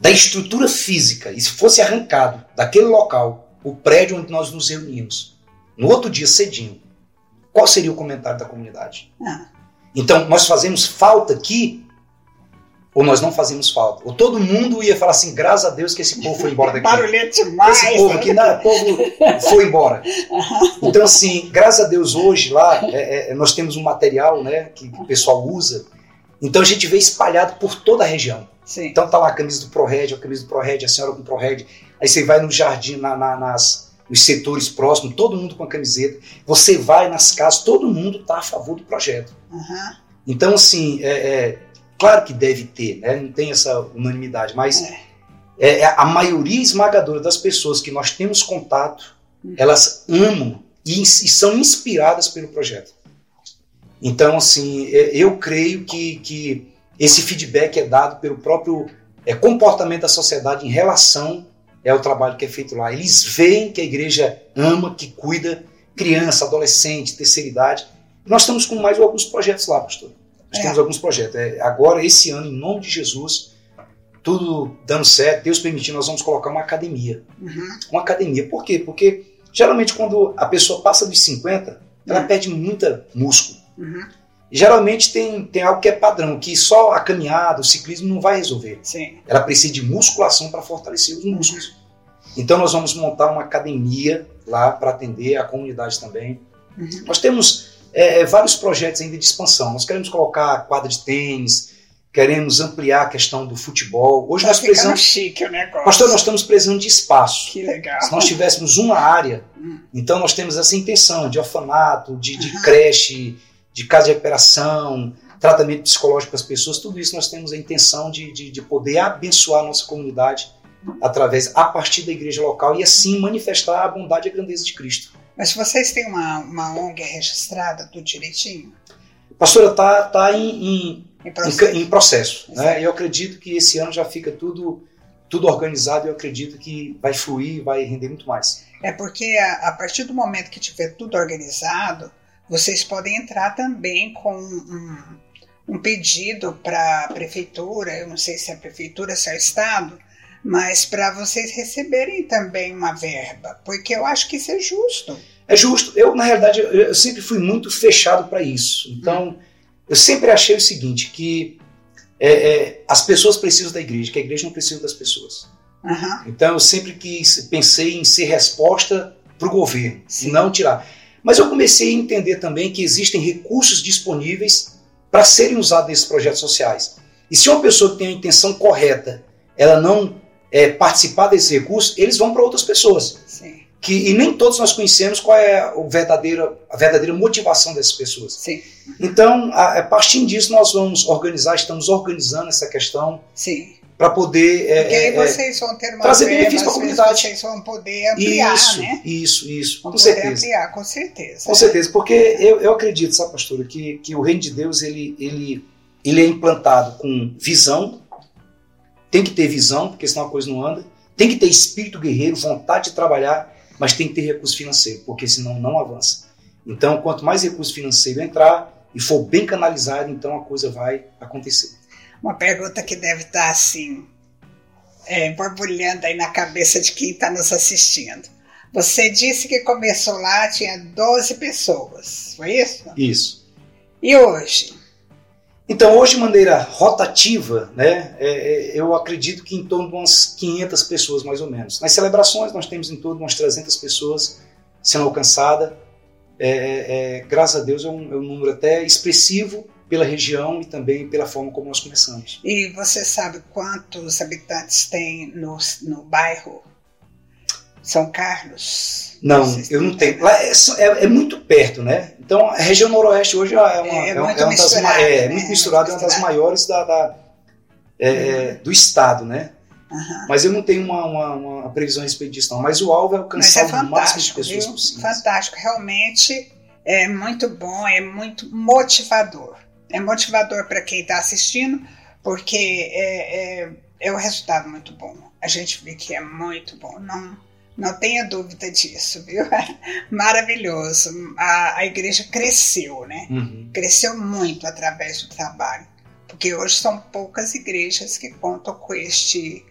da estrutura física e se fosse arrancado daquele local o prédio onde nós nos reunimos, no outro dia cedinho, qual seria o comentário da comunidade? Ah. Então, nós fazemos falta aqui ou nós não fazemos falta? Ou todo mundo ia falar assim, graças a Deus que esse povo foi embora daqui.
Barulhento demais.
Esse povo aqui, não, o povo foi embora. Então, assim, graças a Deus hoje lá, é, é, nós temos um material né, que o pessoal usa. Então a gente vê espalhado por toda a região. Sim. Então tá lá a camisa do ProRed, a camisa do ProRed, a senhora com ProRed. Aí você vai no jardim, na, na, nas, nos setores próximos, todo mundo com a camiseta. Você vai nas casas, todo mundo está a favor do projeto. Uhum. Então, assim, é, é, claro que deve ter, né? não tem essa unanimidade, mas é. é. é a maioria esmagadora das pessoas que nós temos contato, uhum. elas amam e, e são inspiradas pelo projeto. Então, assim, é, eu creio que, que esse feedback é dado pelo próprio é, comportamento da sociedade em relação é o trabalho que é feito lá. Eles veem que a igreja ama, que cuida criança, adolescente, terceira idade. Nós estamos com mais alguns projetos lá, pastor. Nós é. temos alguns projetos. É, agora, esse ano, em nome de Jesus, tudo dando certo, Deus permitindo, nós vamos colocar uma academia. Uhum. Uma academia. Por quê? Porque geralmente quando a pessoa passa dos 50, ela uhum. perde muita músculo. Uhum. Geralmente tem, tem algo que é padrão, que só a caminhada, o ciclismo não vai resolver. Sim. Ela precisa de musculação para fortalecer os músculos. Então nós vamos montar uma academia lá para atender a comunidade também. Uhum. Nós temos é, é, vários projetos ainda de expansão. Nós queremos colocar quadra de tênis, queremos ampliar a questão do futebol. Hoje tá nós precisamos.
chique o negócio.
Pastor, nós estamos precisando de espaço.
Que legal.
Se nós tivéssemos uma área, hum. então nós temos essa intenção de orfanato, de, de uhum. creche de casa de recuperação, tratamento psicológico para as pessoas, tudo isso nós temos a intenção de, de, de, poder abençoar a nossa comunidade através, a partir da igreja local e assim manifestar a bondade e a grandeza de Cristo.
Mas vocês têm uma, uma ONG registrada tudo direitinho?
Pastora, está tá em, em, em processo. Em, em processo né? Eu acredito que esse ano já fica tudo, tudo organizado e eu acredito que vai fluir vai render muito mais.
É porque a, a partir do momento que tiver tudo organizado, vocês podem entrar também com um, um pedido para a prefeitura, eu não sei se é a prefeitura, se é o Estado, mas para vocês receberem também uma verba, porque eu acho que isso é justo.
É justo. Eu, na realidade, eu sempre fui muito fechado para isso. Então, hum. eu sempre achei o seguinte, que é, é, as pessoas precisam da igreja, que a igreja não precisa das pessoas. Uhum. Então, eu sempre quis, pensei em ser resposta para o governo, Sim. não tirar. Mas eu comecei a entender também que existem recursos disponíveis para serem usados nesses projetos sociais. E se uma pessoa tem a intenção correta, ela não é, participar desses recursos, eles vão para outras pessoas. Sim. Que, e nem todos nós conhecemos qual é a verdadeira, a verdadeira motivação dessas pessoas. Sim. Então, a, a partir disso, nós vamos organizar, estamos organizando essa questão. Sim para poder
é, Porque aí é, vocês vão ter uma
trazer benefício para a comunidade.
Vocês vão poder ampliar,
isso,
né?
Isso, isso,
vão com certeza. Ampliar, com certeza.
Com certeza, porque eu, eu acredito, sabe, pastora, que, que o reino de Deus ele, ele, ele é implantado com visão, tem que ter visão, porque senão a coisa não anda, tem que ter espírito guerreiro, vontade de trabalhar, mas tem que ter recurso financeiro, porque senão não avança. Então, quanto mais recurso financeiro entrar e for bem canalizado, então a coisa vai acontecer.
Uma pergunta que deve estar assim, é, borbulhando aí na cabeça de quem está nos assistindo. Você disse que começou lá, tinha 12 pessoas, foi isso?
Isso.
E hoje?
Então, hoje, de maneira rotativa, né, é, é, eu acredito que em torno de umas 500 pessoas, mais ou menos. Nas celebrações, nós temos em torno de umas 300 pessoas sendo alcançadas. É, é, é, graças a Deus, é um, é um número até expressivo pela região e também pela forma como nós começamos.
E você sabe quantos habitantes tem no, no bairro São Carlos?
Não, eu não tenho. Lá é, é, é, muito perto, né? Então a região noroeste hoje é uma, é,
é,
é
muito, misturado,
das, é, muito misturada, é uma das maiores da, da uhum. do estado, né? Uhum. Mas eu não tenho uma, uma, uma, previsão a respeito disso, não. Mas o alvo é alcançar
é
o máximo de pessoas viu? possível.
Fantástico, realmente é muito bom, é muito motivador. É motivador para quem está assistindo, porque é, é, é um resultado muito bom. A gente vê que é muito bom. Não, não tenha dúvida disso, viu? Maravilhoso. A, a igreja cresceu, né? Uhum. Cresceu muito através do trabalho. Porque hoje são poucas igrejas que contam com este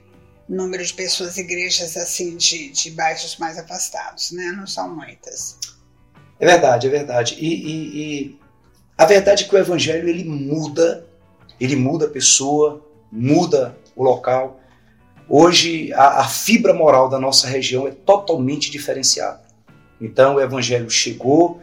número de pessoas, igrejas assim, de, de bairros mais afastados, né? Não são muitas.
É verdade, é verdade. E, e, e a verdade é que o evangelho ele muda, ele muda a pessoa, muda o local. Hoje, a, a fibra moral da nossa região é totalmente diferenciada. Então, o evangelho chegou,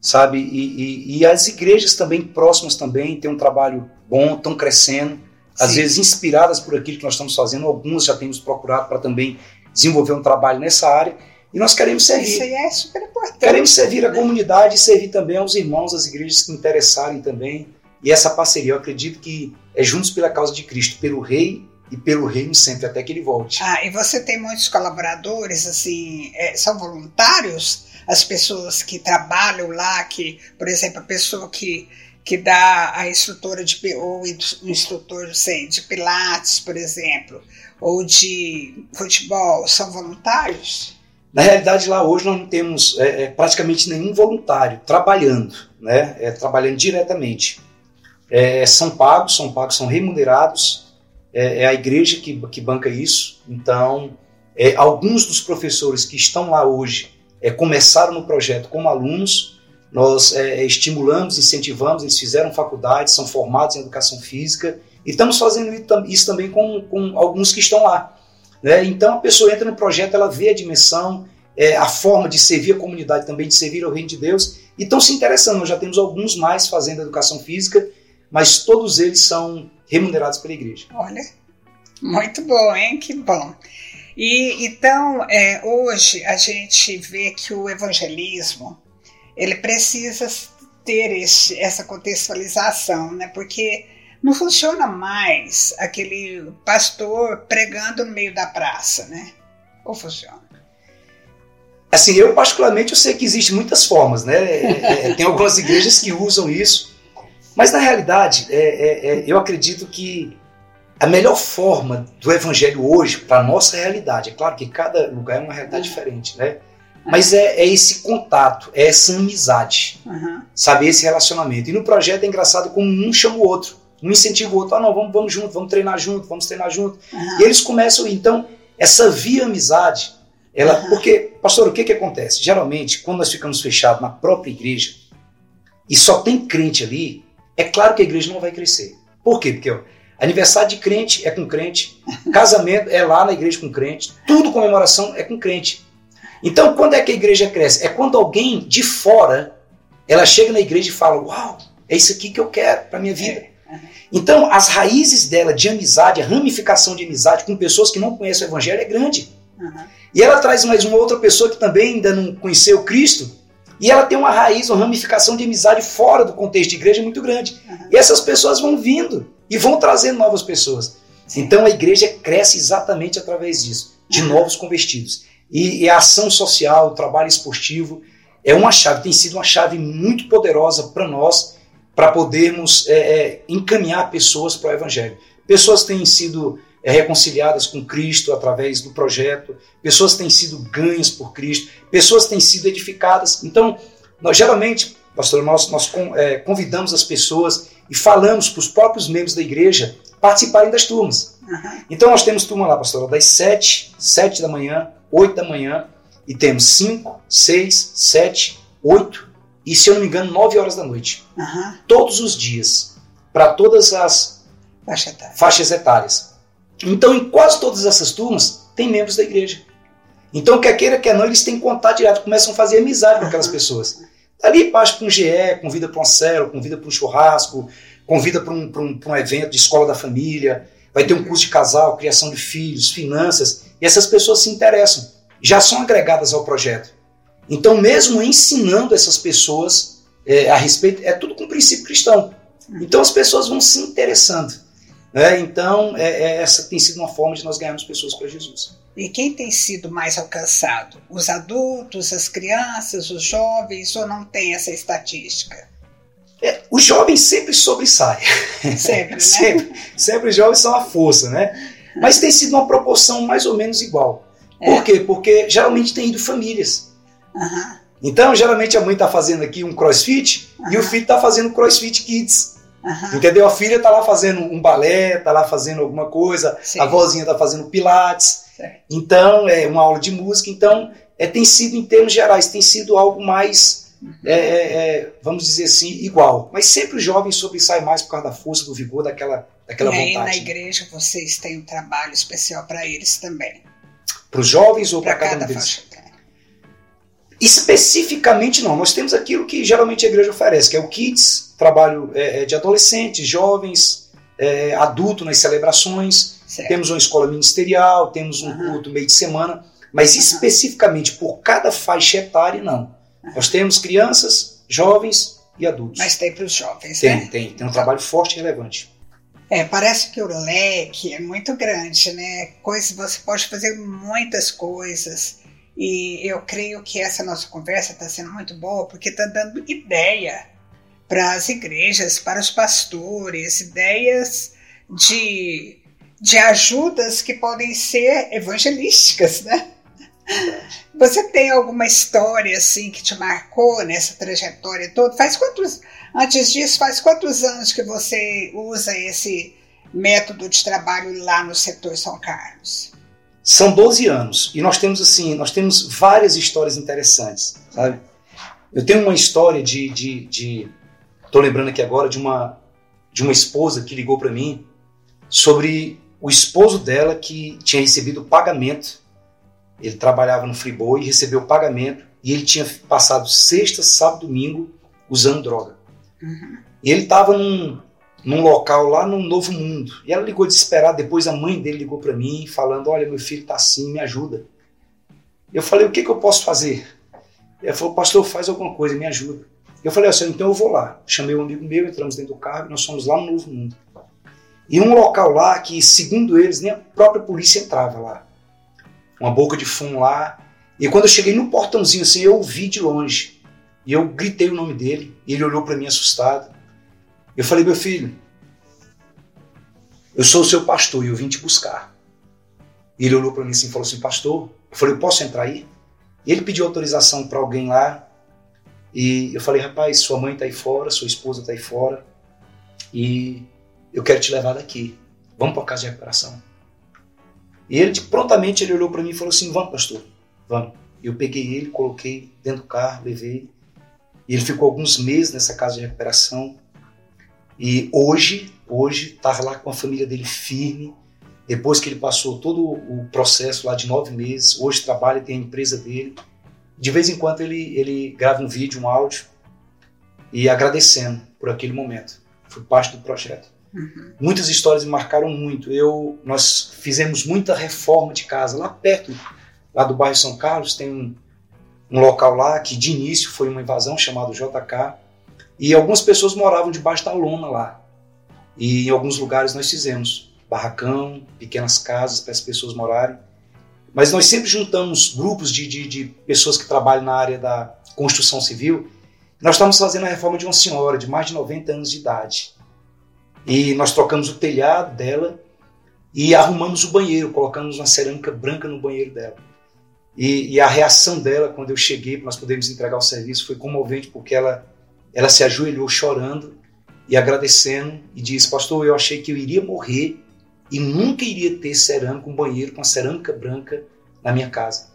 sabe? E, e, e, as igrejas também próximas também têm um trabalho bom, estão crescendo, às Sim. vezes inspiradas por aquilo que nós estamos fazendo. Algumas já temos procurado para também desenvolver um trabalho nessa área. E nós queremos servir.
Isso aí é super importante.
Queremos servir a comunidade e servir também aos irmãos, às igrejas que interessarem também. E essa parceria, eu acredito que é juntos pela causa de Cristo, pelo Rei e pelo reino sempre até que ele volte.
Ah, e você tem muitos colaboradores, assim, é, são voluntários? As pessoas que trabalham lá, que, por exemplo, a pessoa que, que dá a instrutora de ou o instrutor de pilates, por exemplo, ou de futebol, são voluntários?
Na realidade, lá hoje nós não temos é, é, praticamente nenhum voluntário trabalhando, né? É, trabalhando diretamente. É, são pagos, são pagos, são remunerados é, é a igreja que, que banca isso. Então, é, alguns dos professores que estão lá hoje é, começaram no projeto como alunos, nós é, estimulamos, incentivamos, eles fizeram faculdade, são formados em educação física, e estamos fazendo isso também com, com alguns que estão lá. Né? Então, a pessoa entra no projeto, ela vê a dimensão, é, a forma de servir a comunidade também, de servir ao reino de Deus, e estão se interessando. Nós já temos alguns mais fazendo educação física, mas todos eles são remunerados pela igreja.
Olha, muito bom, hein? Que bom. E então, é, hoje a gente vê que o evangelismo ele precisa ter esse, essa contextualização, né? Porque não funciona mais aquele pastor pregando no meio da praça, né? Ou funciona?
Assim, eu particularmente eu sei que existem muitas formas, né? É, é, tem algumas igrejas que usam isso, mas na realidade, é, é, é, eu acredito que a melhor forma do evangelho hoje, para a nossa realidade, é claro que cada lugar é uma realidade diferente, né? Mas é, é esse contato, é essa amizade, uhum. sabe? Esse relacionamento. E no projeto é engraçado como um chama o outro, um incentiva o outro. Ah, não, vamos, vamos junto, vamos treinar junto, vamos treinar junto. Uhum. E eles começam, então, essa via amizade, ela, uhum. porque, pastor, o que que acontece? Geralmente, quando nós ficamos fechados na própria igreja e só tem crente ali, é claro que a igreja não vai crescer. Por quê? Porque ó, aniversário de crente é com crente, casamento é lá na igreja com crente, tudo comemoração é com crente. Então, quando é que a igreja cresce? É quando alguém de fora ela chega na igreja e fala: Uau, é isso aqui que eu quero para minha vida. É. Então, as raízes dela de amizade, a ramificação de amizade com pessoas que não conhecem o evangelho é grande. Uhum. E ela traz mais uma outra pessoa que também ainda não conheceu Cristo, e ela tem uma raiz, uma ramificação de amizade fora do contexto de igreja muito grande. Uhum. E essas pessoas vão vindo e vão trazendo novas pessoas. Sim. Então a igreja cresce exatamente através disso, de uhum. novos convertidos. E, e, a ação social, o trabalho esportivo, é uma chave, tem sido uma chave muito poderosa para nós, para podermos é, é, encaminhar pessoas para o Evangelho. Pessoas têm sido é, reconciliadas com Cristo através do projeto, pessoas têm sido ganhas por Cristo, pessoas têm sido edificadas. Então, nós geralmente, pastor, nós, nós é, convidamos as pessoas e falamos para os próprios membros da igreja participarem das turmas. Uhum. Então nós temos turma lá, pastor, das 7, 7 da manhã, 8 da manhã, e temos 5, 6, 7, 8 e, se eu não me engano, 9 horas da noite. Uhum. Todos os dias, para todas as Faixa faixas etárias. Então, em quase todas essas turmas, tem membros da igreja. Então, quer queira, quer não, eles têm contato direto, começam a fazer amizade com aquelas pessoas. Ali passa para um GE, convida para um celo, convida para um churrasco, convida para um, um, um evento de escola da família, vai ter um curso de casal, criação de filhos, finanças, e essas pessoas se interessam, já são agregadas ao projeto. Então, mesmo ensinando essas pessoas é, a respeito, é tudo com princípio cristão. Então, as pessoas vão se interessando. Né? Então, é, é, essa tem sido uma forma de nós ganharmos pessoas para Jesus.
E quem tem sido mais alcançado? Os adultos, as crianças, os jovens, ou não tem essa estatística?
É, os jovens sempre sobressaem.
Sempre, né?
sempre, sempre os jovens são a força, né? Mas tem sido uma proporção mais ou menos igual. É. Por quê? Porque geralmente tem ido famílias. Uhum. Então, geralmente a mãe está fazendo aqui um crossfit uhum. e o filho está fazendo crossfit kids. Uhum. Entendeu? A filha está lá fazendo um balé, está lá fazendo alguma coisa, Sim. a vozinha está fazendo pilates. Certo. Então, é uma aula de música. Então, é, tem sido, em termos gerais, tem sido algo mais, uhum. é, é, é vamos dizer assim, igual. Mas sempre os jovens sobressaem mais por causa da força, do vigor, daquela, daquela
e
vontade. E aí,
na igreja, vocês têm um trabalho especial para eles também.
Para os jovens ou para cada, cada um deles? Especificamente não, nós temos aquilo que geralmente a igreja oferece, que é o Kids, trabalho é, é de adolescentes, jovens, é, adulto nas celebrações, certo. temos uma escola ministerial, temos um uhum. culto meio de semana, mas uhum. especificamente por cada faixa etária, não. Uhum. Nós temos crianças, jovens e adultos.
Mas tem para os jovens,
tem,
né?
Tem, tem um trabalho forte e relevante.
É, parece que o leque é muito grande, né? Coisas, você pode fazer muitas coisas. E eu creio que essa nossa conversa está sendo muito boa porque está dando ideia para as igrejas, para os pastores, ideias de, de ajudas que podem ser evangelísticas, né? Você tem alguma história assim que te marcou nessa trajetória toda? Faz quantos antes disso, faz quantos anos que você usa esse método de trabalho lá no setor São Carlos?
São 12 anos e nós temos assim, nós temos várias histórias interessantes, sabe? Eu tenho uma história de, de, de tô lembrando aqui agora de uma de uma esposa que ligou para mim sobre o esposo dela que tinha recebido pagamento. Ele trabalhava no Friboi e recebeu pagamento e ele tinha passado sexta, sábado, domingo usando droga. Uhum. E ele estava num, num local lá no Novo Mundo. E ela ligou desesperada. Depois a mãe dele ligou para mim, falando: Olha, meu filho está assim, me ajuda. Eu falei: O que, que eu posso fazer? Ela falou: Pastor, faz alguma coisa, me ajuda. Eu falei assim: Então eu vou lá. Chamei um amigo meu, entramos dentro do carro e nós fomos lá no Novo Mundo. E um local lá que, segundo eles, nem a própria polícia entrava lá. Uma boca de fumo lá. E quando eu cheguei no portãozinho assim, eu ouvi de longe. E eu gritei o nome dele. E ele olhou para mim assustado. Eu falei, meu filho, eu sou o seu pastor e eu vim te buscar. E ele olhou para mim assim e falou assim, pastor, eu falei, eu posso entrar aí? E ele pediu autorização para alguém lá. E eu falei, rapaz, sua mãe está aí fora, sua esposa está aí fora. E eu quero te levar daqui. Vamos para a casa de recuperação. E ele, prontamente, ele olhou para mim e falou assim, vamos, pastor, vamos. Eu peguei ele, coloquei dentro do carro, levei. E ele ficou alguns meses nessa casa de recuperação. E hoje, hoje está lá com a família dele firme. Depois que ele passou todo o processo lá de nove meses, hoje trabalha, tem a empresa dele. De vez em quando ele, ele grava um vídeo, um áudio e agradecendo por aquele momento. Foi parte do projeto. Uhum. Muitas histórias me marcaram muito. Eu, nós fizemos muita reforma de casa lá perto, lá do bairro São Carlos. Tem um, um local lá que de início foi uma invasão chamado JK e algumas pessoas moravam debaixo da lona lá. E em alguns lugares nós fizemos barracão, pequenas casas para as pessoas morarem. Mas nós sempre juntamos grupos de, de, de, pessoas que trabalham na área da construção civil. Nós estávamos fazendo a reforma de uma senhora de mais de 90 anos de idade. E nós trocamos o telhado dela e arrumamos o banheiro, colocamos uma cerâmica branca no banheiro dela. E, e, a reação dela, quando eu cheguei, para nós podermos entregar o serviço, foi comovente, porque ela, ela se ajoelhou chorando e agradecendo e disse: Pastor, eu achei que eu iria morrer e nunca iria ter cerâmica, um banheiro com a cerâmica branca na minha casa.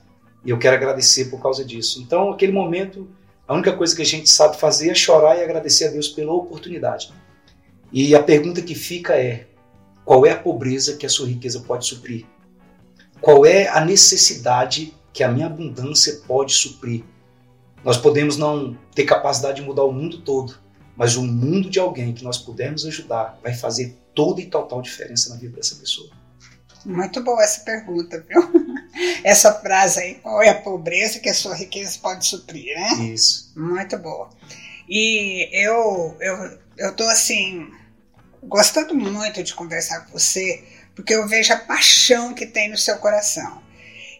E eu quero agradecer por causa disso. Então, aquele momento, a única coisa que a gente sabe fazer é chorar e agradecer a Deus pela oportunidade. E a pergunta que fica é: qual é a pobreza que a sua riqueza pode suprir? Qual é a necessidade que a minha abundância pode suprir? Nós podemos não ter capacidade de mudar o mundo todo, mas o mundo de alguém que nós pudermos ajudar vai fazer toda e total diferença na vida dessa pessoa.
Muito boa essa pergunta, viu? Essa frase aí, qual é a pobreza que a sua riqueza pode suprir, né?
Isso.
Muito boa. E eu, eu, eu tô assim, gostando muito de conversar com você, porque eu vejo a paixão que tem no seu coração.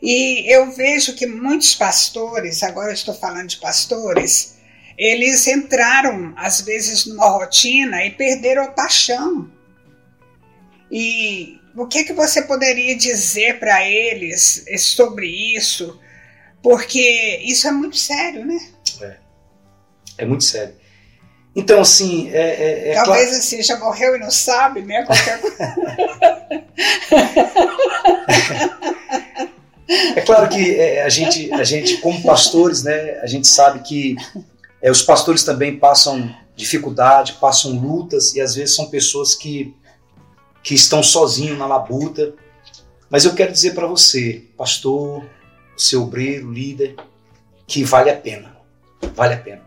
E eu vejo que muitos pastores, agora eu estou falando de pastores, eles entraram às vezes numa rotina e perderam a paixão. E o que, que você poderia dizer para eles sobre isso? Porque isso é muito sério, né?
É, é muito sério. Então, assim. É, é,
é Talvez claro... assim, já morreu e não sabe, né? Qualquer...
é claro que é, a, gente, a gente, como pastores, né, a gente sabe que é, os pastores também passam dificuldade, passam lutas, e às vezes são pessoas que, que estão sozinhos na labuta. Mas eu quero dizer para você, pastor, seu obreiro, líder, que vale a pena. Vale a pena.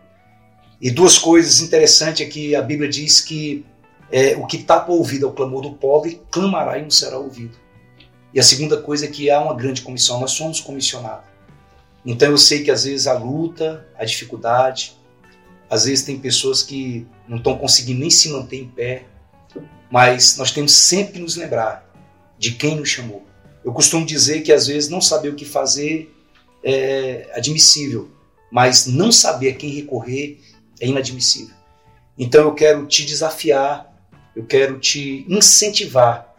E duas coisas interessantes é que a Bíblia diz que é, o que tapa o ouvido ao clamor do pobre, clamará e não será ouvido. E a segunda coisa é que há uma grande comissão, nós somos comissionados. Então eu sei que às vezes a luta, a dificuldade, às vezes tem pessoas que não estão conseguindo nem se manter em pé, mas nós temos sempre que nos lembrar de quem nos chamou. Eu costumo dizer que às vezes não saber o que fazer é admissível, mas não saber a quem recorrer é inadmissível. Então eu quero te desafiar, eu quero te incentivar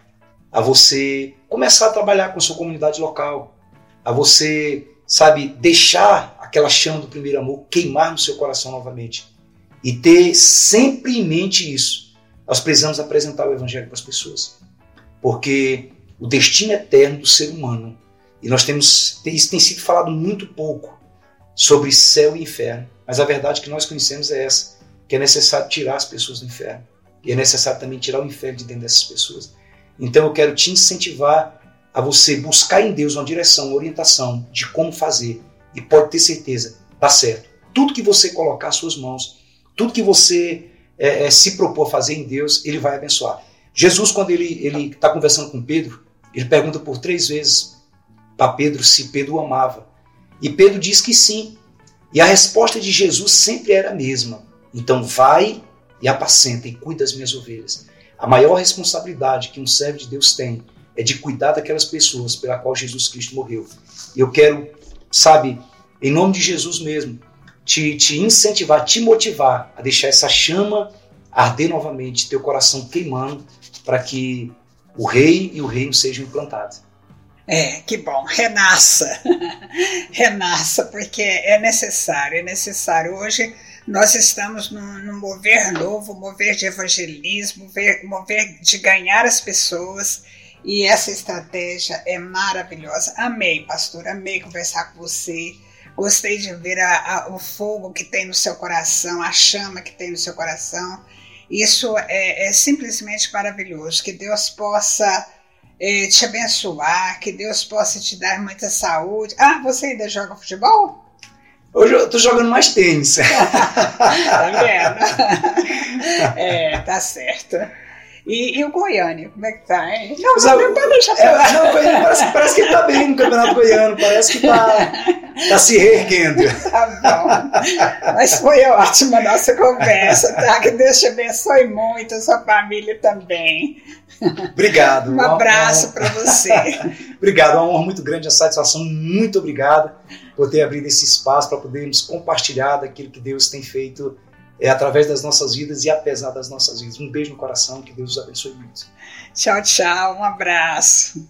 a você começar a trabalhar com a sua comunidade local, a você, sabe, deixar aquela chama do primeiro amor queimar no seu coração novamente e ter sempre em mente isso. Nós precisamos apresentar o evangelho para as pessoas, porque o destino eterno do ser humano e nós temos isso tem sido falado muito pouco sobre céu e inferno. Mas a verdade que nós conhecemos é essa, que é necessário tirar as pessoas do inferno. E é necessário também tirar o inferno de dentro dessas pessoas. Então eu quero te incentivar a você buscar em Deus uma direção, uma orientação de como fazer. E pode ter certeza, dá certo. Tudo que você colocar às suas mãos, tudo que você é, é, se propor a fazer em Deus, Ele vai abençoar. Jesus, quando ele está conversando com Pedro, ele pergunta por três vezes para Pedro se Pedro o amava. E Pedro diz que sim. E a resposta de Jesus sempre era a mesma. Então vai e apacenta e cuida das minhas ovelhas. A maior responsabilidade que um servo de Deus tem é de cuidar daquelas pessoas pela qual Jesus Cristo morreu. E eu quero, sabe, em nome de Jesus mesmo, te, te incentivar, te motivar a deixar essa chama arder novamente, teu coração queimando, para que o rei e o reino sejam implantados.
É, que bom, renasça, renasça, porque é necessário, é necessário. Hoje nós estamos num, num mover novo, mover de evangelismo, mover, mover de ganhar as pessoas, e essa estratégia é maravilhosa. Amei, pastor, amei conversar com você. Gostei de ver a, a, o fogo que tem no seu coração, a chama que tem no seu coração. Isso é, é simplesmente maravilhoso. Que Deus possa eh, te abençoar, que Deus possa te dar muita saúde. Ah, você ainda joga futebol?
Hoje eu tô jogando mais tênis.
tá vendo? é, tá certo. E, e, o Goiânia, como é que tá, hein? Não, não, não pode deixar
é, não, Goiânia parece, parece que tá bem no Campeonato Goiano, parece que tá, tá se reerguendo.
Tá bom. Mas foi ótima a nossa conversa, tá? Que Deus te abençoe muito, a sua família também.
Obrigado.
Um abraço para você.
obrigado, é uma honra muito grande, a satisfação. Muito obrigado por ter abrido esse espaço para podermos compartilhar daquilo que Deus tem feito é através das nossas vidas e apesar das nossas vidas. Um beijo no coração, que Deus os abençoe muito.
Tchau, tchau, um abraço.